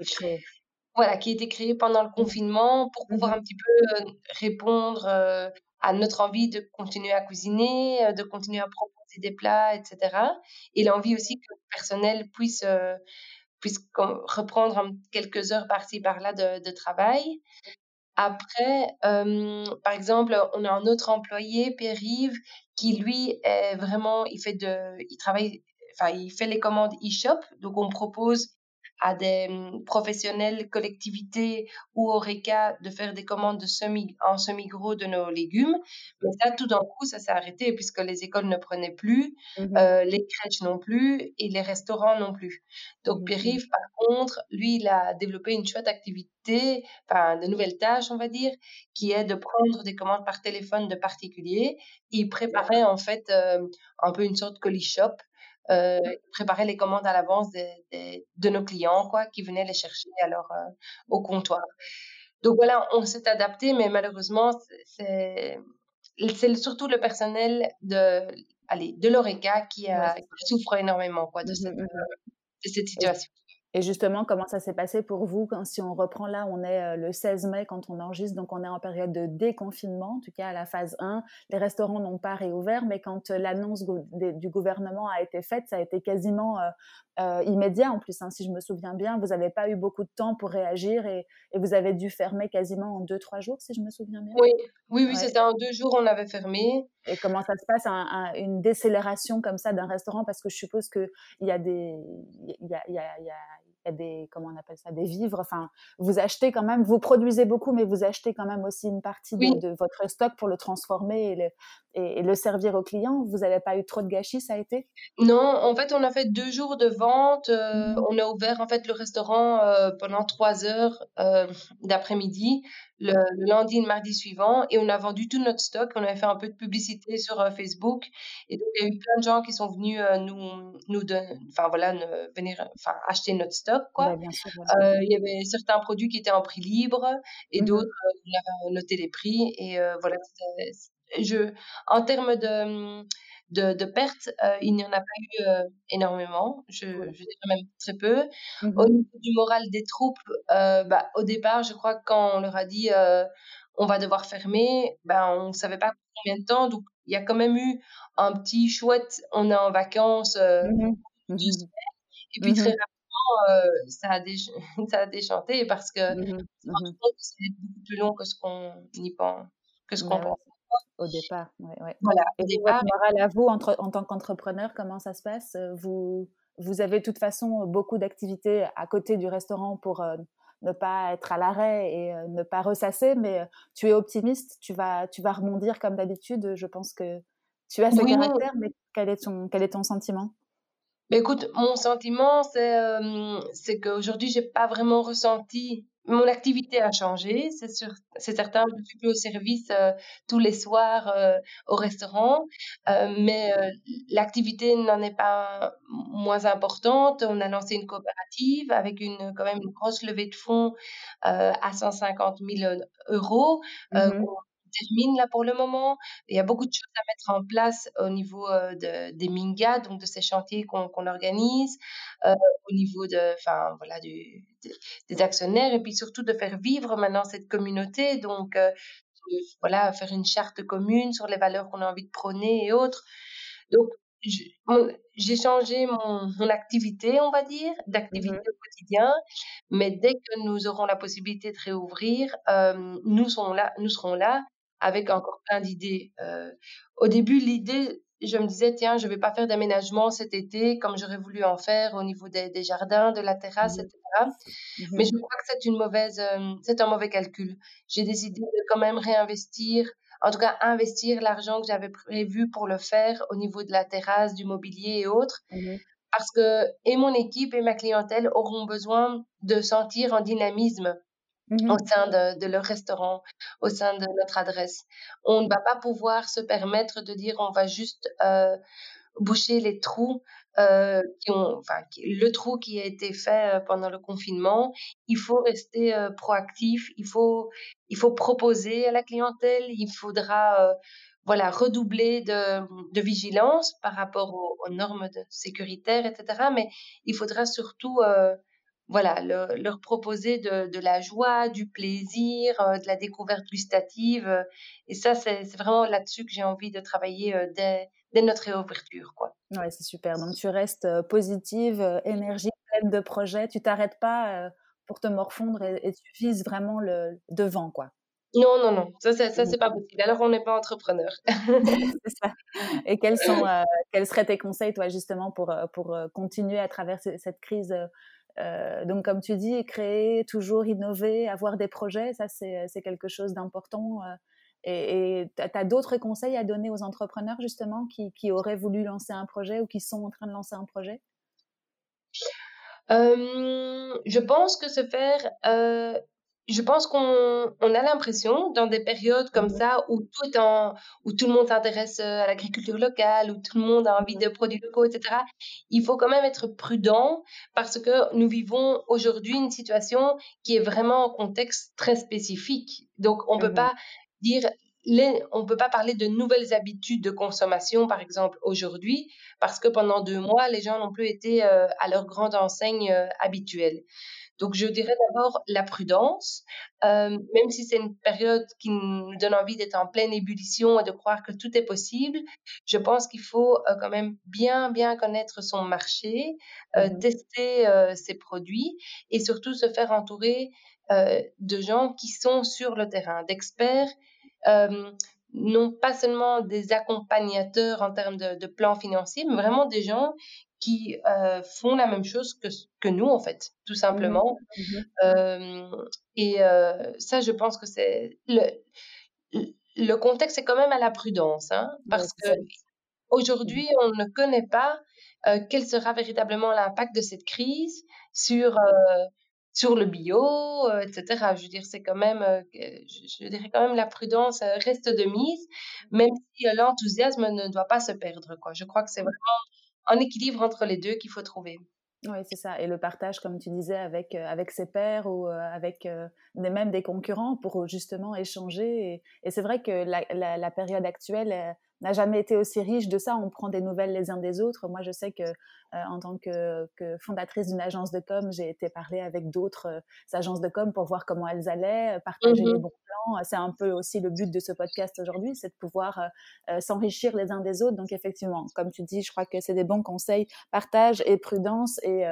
voilà, qui a été créée pendant le confinement pour pouvoir mmh un petit peu euh, répondre euh, à notre envie de continuer à cuisiner, de continuer à proposer des plats, etc. Et l'envie aussi que le personnel puisse puisse reprendre quelques heures par-ci par-là de, de travail. Après, par exemple, on a un autre employé, Pierre-Yves, qui lui est vraiment, il fait de, il travaille, enfin, il fait les commandes e-shop. Donc, on propose à des mmh, professionnels, collectivités ou Oreca de faire des commandes de semi, en semi-gros de nos légumes. Mais ça, tout d'un coup, ça s'est arrêté puisque les écoles ne prenaient plus, mmh euh, les crèches non plus et les restaurants non plus. Donc, mmh Pierre-Yves, par contre, lui, il a développé une chouette activité, enfin, de nouvelles tâches, on va dire, qui est de prendre des commandes par téléphone de particuliers. Il préparait en fait euh, un peu une sorte de colis shop euh, préparer les commandes à l'avance de, nos clients, quoi, qui venaient les chercher alors euh, au comptoir. Donc voilà, on s'est adapté, mais malheureusement, c'est surtout le personnel de allez, de l'ORECA qui, souffre énormément quoi, de, mmh cette, de cette situation. Et justement, comment ça s'est passé pour vous quand, si on reprend là, on est euh, le 16 mai quand on enregistre, donc on est en période de déconfinement, en tout cas à la phase 1. Les restaurants n'ont pas réouvert, mais quand euh, l'annonce du gouvernement a été faite, ça a été quasiment euh, immédiat en plus, hein, si je me souviens bien. Vous n'avez pas eu beaucoup de temps pour réagir et, vous avez dû fermer quasiment en 2-3 jours, si je me souviens bien. Oui, oui, oui c'était en deux jours, on avait fermé. Et comment ça se passe, une décélération comme ça d'un restaurant? Parce que je suppose qu'il y a des... Y a, y a, y a il y a des, comment on appelle ça, des vivres. Enfin, vous achetez quand même, vous produisez beaucoup, mais vous achetez quand même aussi une partie de, votre stock pour le transformer et le, et, le servir aux clients. Vous n'avez pas eu trop de gâchis, ça a été? Non, en fait, on a fait deux jours de vente. Euh, mmh on a ouvert en fait le restaurant euh, pendant trois heures euh, d'après-midi le, lundi et le mardi suivant et on a vendu tout notre stock. On avait fait un peu de publicité sur Facebook et donc il y a eu plein de gens qui sont venus nous nous donner, enfin voilà, venir, enfin acheter notre stock quoi. il y avait certains produits qui étaient en prix libre et mmh d'autres on avait noté les prix et voilà je, en termes de, de, de pertes, euh, il n'y en a pas eu euh, énormément, je, je dirais même très peu. Mmh au niveau du moral des troupes, euh, bah, au départ, je crois que quand on leur a dit on va devoir fermer, ben, on ne savait pas combien de temps, donc il y a quand même eu un petit chouette, on est en vacances, mmh mmh et puis très rapidement, ça, a ça a déchanté parce que c'est beaucoup plus long que ce qu'on y pense, que ce qu'on pense. Au départ, ouais, ouais. Voilà, Et votre morale à vous, entre, en tant qu'entrepreneur, comment ça se passe? Euh, vous, vous avez de toute façon beaucoup d'activités à côté du restaurant pour euh, ne pas être à l'arrêt et euh, ne pas ressasser, mais tu es optimiste, tu vas, tu vas rebondir comme d'habitude. Je pense que tu as ce caractère, mais quel est ton, quel est ton sentiment? Mais écoute, mon sentiment, c'est qu'aujourd'hui, j'ai pas vraiment ressenti mon activité a changé, c'est sûr, c'est certain. Je ne suis plus au service euh, tous les soirs euh, au restaurant, euh, mais l'activité n'en est pas moins importante. On a lancé une coopérative avec une quand même une grosse levée de fonds à 150 000 euros. Mmh termine là pour le moment. Il y a beaucoup de choses à mettre en place au niveau de, des Minga, donc de ces chantiers qu'on organise, au niveau de, enfin voilà, du, des actionnaires et puis surtout de faire vivre maintenant cette communauté. Donc voilà, faire une charte commune sur les valeurs qu'on a envie de prôner et autres. Donc j'ai changé mon, mon, activité, on va dire, d'activité mmh au quotidien, mais dès que nous aurons la possibilité de réouvrir, nous, serons là, nous serons là avec encore plein d'idées. Euh, au début, l'idée, je me disais, tiens, je vais pas faire d'aménagement cet été comme j'aurais voulu en faire au niveau des, des jardins, de la terrasse, mmh etc. Mmh Mais je crois que c'est une mauvaise, euh, c'est un mauvais calcul. J'ai décidé de quand même réinvestir, en tout cas investir l'argent que j'avais prévu pour le faire au niveau de la terrasse, du mobilier et autres. Mmh Parce que et mon équipe et ma clientèle auront besoin de sentir un dynamisme Mmh au sein de, de, leur restaurant, au sein de notre adresse. On ne va pas pouvoir se permettre de dire on va juste euh, boucher les trous euh, qui ont, enfin, le trou qui a été fait euh, pendant le confinement. Il faut rester euh, proactif, il faut, il faut proposer à la clientèle, il faudra voilà, redoubler de, de, vigilance par rapport aux, aux, normes de sécuritaires, etc. Mais il faudra surtout euh, voilà, leur proposer de, de, la joie, du plaisir, euh, de la découverte gustative. Euh, et ça, c'est vraiment là-dessus que j'ai envie de travailler euh, dès, dès, notre réouverture. Quoi. Ouais, c'est super. Donc, tu restes positive, énergie, pleine de projets. Tu t'arrêtes pas pour te morfondre et, et, tu vises vraiment le devant, quoi. Non, non, non, ça, ça, ça c'est pas possible. Alors, on n'est pas entrepreneur. c'est ça. Et quels, sont, quels seraient tes conseils, toi, justement, pour, pour continuer à traverser cette crise euh, donc, comme tu dis, créer, toujours innover, avoir des projets, ça, c'est quelque chose d'important. Euh, et tu as, d'autres conseils à donner aux entrepreneurs, justement, qui, auraient voulu lancer un projet ou qui sont en train de lancer un projet? Euh, Je pense que se faire je pense qu'on on a l'impression, dans des périodes comme mmh ça, où tout, est en, où tout le monde s'intéresse euh, à l'agriculture locale, où tout le monde a envie de produits locaux, etc., il faut quand même être prudent parce que nous vivons aujourd'hui une situation qui est vraiment en contexte très spécifique. Donc, on ne peut mmh pas dire on ne peut pas parler de nouvelles habitudes de consommation, par exemple, aujourd'hui, parce que pendant deux mois, les gens n'ont plus été à leur grande enseigne habituelle. Donc, je dirais d'abord la prudence, euh, même si c'est une période qui nous donne envie d'être en pleine ébullition et de croire que tout est possible. Je pense qu'il faut euh, quand même bien, bien connaître son marché, euh, mmh tester ses produits et surtout se faire entourer de gens qui sont sur le terrain, d'experts non pas seulement des accompagnateurs en termes de, de plans financiers, mais vraiment des gens qui euh, font la même chose que, que nous, en fait, tout mmh simplement. Mmh euh, et euh, ça, je pense que c'est... Le, le contexte est quand même à la prudence, hein, parce que aujourd'hui, on ne connaît pas quel sera véritablement l'impact de cette crise sur sur le bio, etc. Je veux dire, c'est quand même, je, dirais quand même la prudence reste de mise, même si l'enthousiasme ne doit pas se perdre. Quoi. Je crois que c'est vraiment un équilibre entre les deux qu'il faut trouver. Oui, c'est ça. Et le partage, comme tu disais, avec, euh, avec ses pairs ou euh, avec euh, même des concurrents pour justement échanger. Et, c'est vrai que la, la, période actuelle n'a jamais été aussi riche de ça. On prend des nouvelles les uns des autres. Moi, je sais que en tant que, que fondatrice d'une agence de com, j'ai été parler avec d'autres agences de com pour voir comment elles allaient, partager les mmh bons plans. C'est un peu aussi le but de ce podcast aujourd'hui, c'est de pouvoir s'enrichir les uns des autres. Donc effectivement, comme tu dis, je crois que c'est des bons conseils, partage et prudence et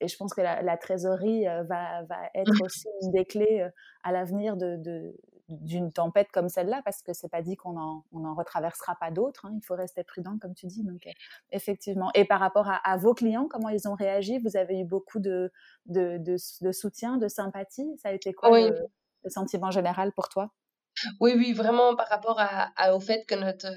et je pense que la, trésorerie va, va, être mmh. aussi une des clés à l'avenir de, d'une tempête comme celle-là, parce que c'est pas dit qu'on en, on en retraversera pas d'autres. Hein. Il faut rester prudent, comme tu dis. Donc, effectivement. Et par rapport à, vos clients, comment ils ont réagi? Vous avez eu beaucoup de, de, de, soutien, de sympathie? Ça a été quoi le sentiment général pour toi? Oui, oui, vraiment par rapport à, au fait que notre,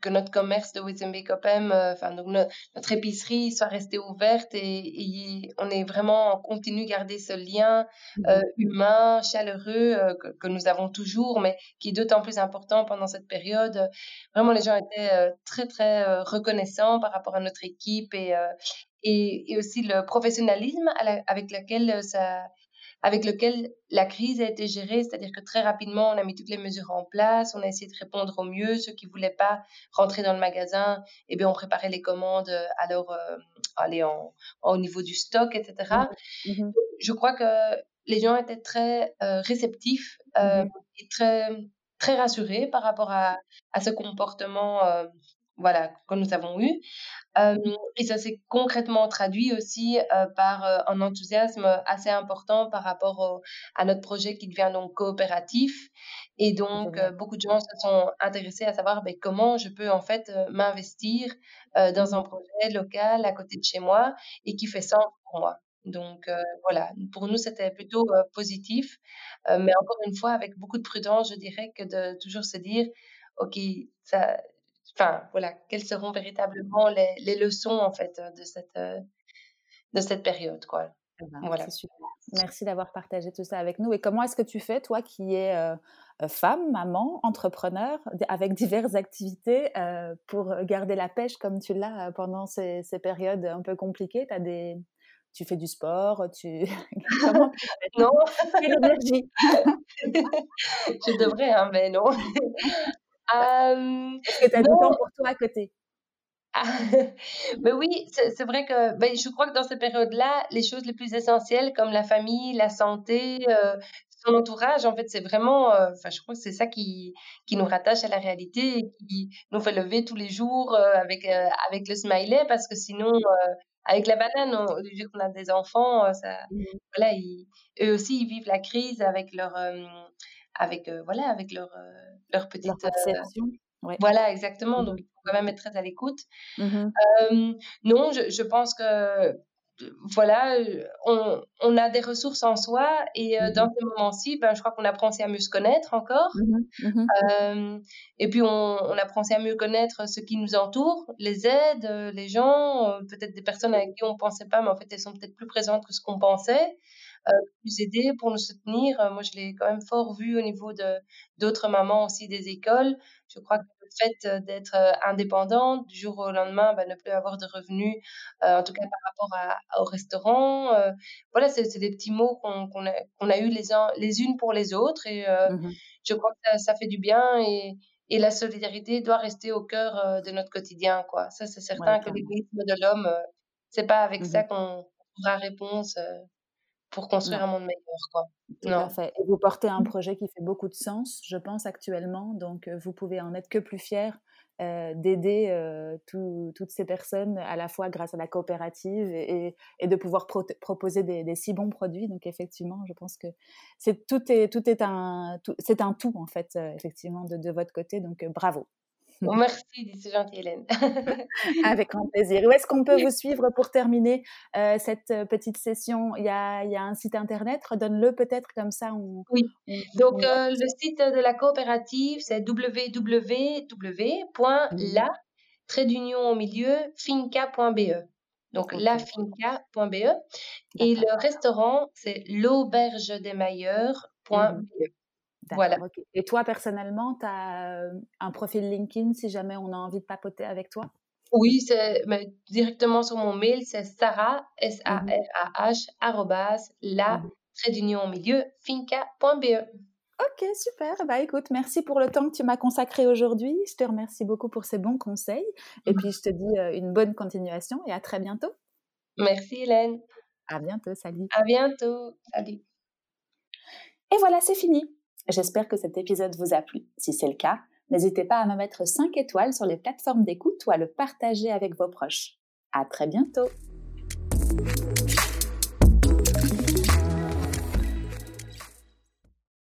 que, notre commerce de Wizenbeek Opem, euh, enfin, donc notre, épicerie soit restée ouverte et, on est vraiment, on continue garder ce lien mmh euh, humain, chaleureux euh, que, nous avons toujours, mais qui est d'autant plus important pendant cette période. Vraiment, les gens étaient très, très reconnaissants par rapport à notre équipe et, et, et aussi le professionnalisme avec lequel ça, avec lequel la crise a été gérée, c'est-à-dire que très rapidement, on a mis toutes les mesures en place, on a essayé de répondre au mieux. Ceux qui voulaient pas rentrer dans le magasin, eh bien, on préparait les commandes euh, alors euh, aller en, au niveau du stock, etc. Mmh mmh Je crois que les gens étaient très euh, réceptifs mmh et très très rassurés par rapport à, à ce comportement voilà, que nous avons eu. et ça s'est concrètement traduit aussi par un enthousiasme assez important par rapport à notre projet qui devient donc coopératif. Et donc, beaucoup de gens se sont intéressés à savoir ben, comment je peux en fait m'investir dans un projet local à côté de chez moi et qui fait sens pour moi. Donc voilà, pour nous, c'était plutôt positif. mais encore une fois, avec beaucoup de prudence, je dirais que de toujours se dire, OK, ça, enfin voilà, quelles seront véritablement les, les leçons en fait de cette euh, de cette période quoi. Eh ben, voilà. Super. Merci d'avoir partagé tout ça avec nous. Et comment est-ce que tu fais, toi qui es euh, euh, femme, maman, entrepreneur, avec diverses activités, pour garder la pêche comme tu l'as pendant ces, ces, périodes un peu compliquées? As des... Tu fais du sport, tu... Comment tu fais? Non. Je devrais, hein, mais non. Est-ce que tu as du temps pour toi à côté? Mais oui, c'est vrai que ben, je crois que dans cette période-là, les choses les plus essentielles comme la famille, la santé, euh, son entourage, en fait, c'est vraiment, euh, enfin, je crois que c'est ça qui, qui nous rattache à la réalité et qui nous fait lever tous les jours euh, avec, avec le smiley parce que sinon, avec la banane, on, vu qu'on a des enfants, ça, mmh voilà, eux aussi, ils vivent la crise avec leur avec voilà avec leur leur petite leur perception. Ouais. Voilà, exactement. Mmh Donc, il faut quand même être très à l'écoute. Mmh non, je, je, pense que voilà, on, on, a des ressources en soi et mmh dans ces moments-ci, ben, je crois qu'on apprend aussi à mieux se connaître encore. Euh, et puis, on, on, apprend aussi à mieux connaître ce qui nous entoure, les aides, les gens, peut-être des personnes avec qui on ne pensait pas, mais en fait, elles sont peut-être plus présentes que ce qu'on pensait. Nous aider, pour nous soutenir. moi, je l'ai quand même fort vu au niveau de d'autres mamans aussi des écoles. Je crois que le fait d'être indépendante du jour au lendemain, bah, ne plus avoir de revenus, en tout cas par rapport à, au restaurant, voilà, c'est des petits mots qu'on a, a eu les, les unes pour les autres et mmh je crois que ça, ça, fait du bien et, et la solidarité doit rester au cœur de notre quotidien, quoi. Ça, c'est certain que l'égoïsme de l'homme, c'est pas avec ça mmh qu'on trouvera réponse pour construire un monde meilleur, quoi. Tout à fait. Et vous portez un mmh. projet qui fait beaucoup de sens, je pense, actuellement. Donc, vous pouvez en être que plus fier d'aider toutes ces personnes à la fois grâce à la coopérative et, de pouvoir proposer des, si bons produits. Donc, effectivement, je pense que c'est tout est tout est un c'est un tout en fait, effectivement, de, de votre côté. Donc, bravo merci, c'est gentil Hélène. Avec grand plaisir. Où est-ce qu'on peut vous suivre pour terminer euh, cette euh, petite session? Il y, a, il y, a, un site internet, redonne-le peut-être comme ça. On, oui, donc euh, le site de la coopérative c'est www.la trait d'union au milieu finca.be. Donc lafinca.be et le restaurant c'est l'auberge des mailleurs.be. Voilà. Et toi, personnellement, tu as un profil LinkedIn si jamais on a envie de papoter avec toi? Oui, c'est directement sur mon mail, c'est sarah, s a r a h arrobas, la, mmh trait d'union au milieu, finca.be. Ok, super. Bah écoute, merci pour le temps que tu m'as consacré aujourd'hui. Je te remercie beaucoup pour ces bons conseils. Et mmh. puis, je te dis une bonne continuation et à très bientôt. Merci Hélène. À bientôt, salut. À bientôt, salut. Et voilà, c'est fini. J'espère que cet épisode vous a plu. Si c'est le cas, n'hésitez pas à me mettre 5 étoiles sur les plateformes d'écoute ou à le partager avec vos proches. À très bientôt!